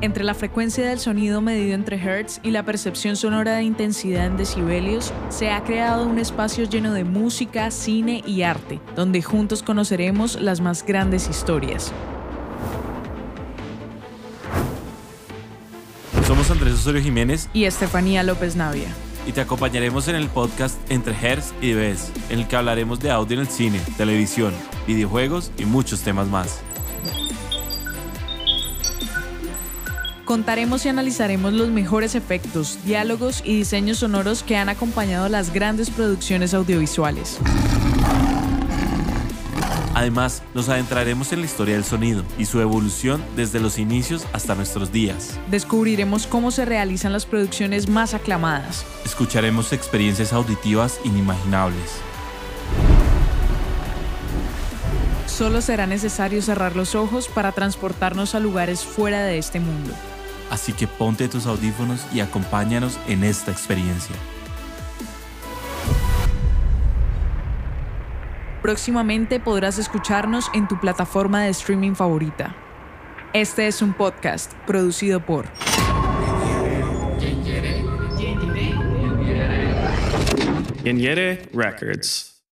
Entre la frecuencia del sonido medido entre hertz y la percepción sonora de intensidad en decibelios, se ha creado un espacio lleno de música, cine y arte, donde juntos conoceremos las más grandes historias. Somos Andrés Osorio Jiménez y Estefanía López Navia. Y te acompañaremos en el podcast Entre Hertz y Bes, en el que hablaremos de audio en el cine, televisión, videojuegos y muchos temas más. Contaremos y analizaremos los mejores efectos, diálogos y diseños sonoros que han acompañado las grandes producciones audiovisuales. Además, nos adentraremos en la historia del sonido y su evolución desde los inicios hasta nuestros días. Descubriremos cómo se realizan las producciones más aclamadas. Escucharemos experiencias auditivas inimaginables. Solo será necesario cerrar los ojos para transportarnos a lugares fuera de este mundo. Así que ponte tus audífonos y acompáñanos en esta experiencia. Próximamente podrás escucharnos en tu plataforma de streaming favorita. Este es un podcast producido por Records.